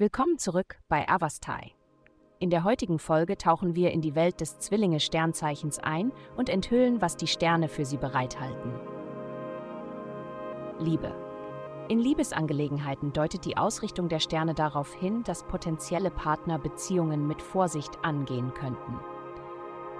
Willkommen zurück bei Avastai. In der heutigen Folge tauchen wir in die Welt des Zwillinge-Sternzeichens ein und enthüllen, was die Sterne für sie bereithalten. Liebe. In Liebesangelegenheiten deutet die Ausrichtung der Sterne darauf hin, dass potenzielle Partner Beziehungen mit Vorsicht angehen könnten.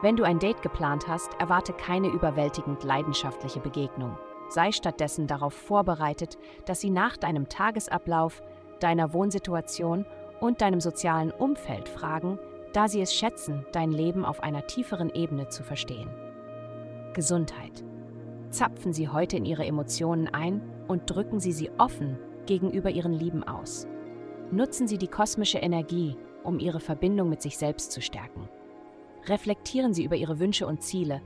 Wenn du ein Date geplant hast, erwarte keine überwältigend leidenschaftliche Begegnung. Sei stattdessen darauf vorbereitet, dass sie nach deinem Tagesablauf, deiner Wohnsituation und deinem sozialen Umfeld fragen, da sie es schätzen, dein Leben auf einer tieferen Ebene zu verstehen. Gesundheit. Zapfen Sie heute in Ihre Emotionen ein und drücken Sie sie offen gegenüber Ihren Lieben aus. Nutzen Sie die kosmische Energie, um Ihre Verbindung mit sich selbst zu stärken. Reflektieren Sie über Ihre Wünsche und Ziele,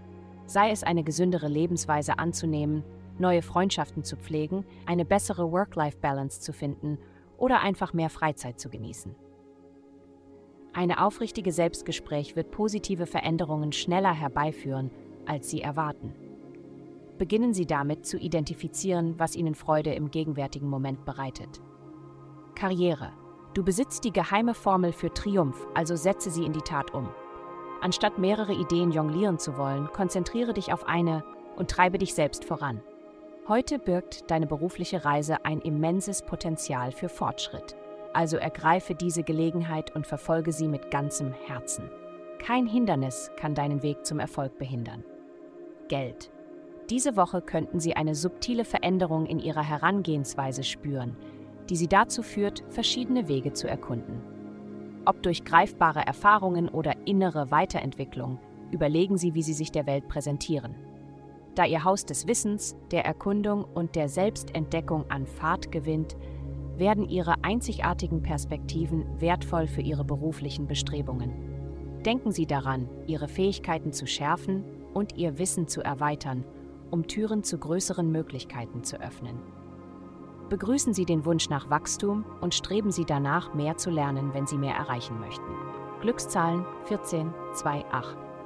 sei es eine gesündere Lebensweise anzunehmen, neue Freundschaften zu pflegen, eine bessere Work-Life-Balance zu finden oder einfach mehr Freizeit zu genießen. Eine aufrichtige Selbstgespräch wird positive Veränderungen schneller herbeiführen, als Sie erwarten. Beginnen Sie damit zu identifizieren, was Ihnen Freude im gegenwärtigen Moment bereitet. Karriere. Du besitzt die geheime Formel für Triumph, also setze sie in die Tat um. Anstatt mehrere Ideen jonglieren zu wollen, konzentriere dich auf eine und treibe dich selbst voran. Heute birgt deine berufliche Reise ein immenses Potenzial für Fortschritt. Also ergreife diese Gelegenheit und verfolge sie mit ganzem Herzen. Kein Hindernis kann deinen Weg zum Erfolg behindern. Geld. Diese Woche könnten Sie eine subtile Veränderung in Ihrer Herangehensweise spüren, die Sie dazu führt, verschiedene Wege zu erkunden. Ob durch greifbare Erfahrungen oder innere Weiterentwicklung, überlegen Sie, wie Sie sich der Welt präsentieren. Da Ihr Haus des Wissens, der Erkundung und der Selbstentdeckung an Fahrt gewinnt, werden Ihre einzigartigen Perspektiven wertvoll für Ihre beruflichen Bestrebungen. Denken Sie daran, Ihre Fähigkeiten zu schärfen und Ihr Wissen zu erweitern, um Türen zu größeren Möglichkeiten zu öffnen. Begrüßen Sie den Wunsch nach Wachstum und streben Sie danach, mehr zu lernen, wenn Sie mehr erreichen möchten. Glückszahlen 1428.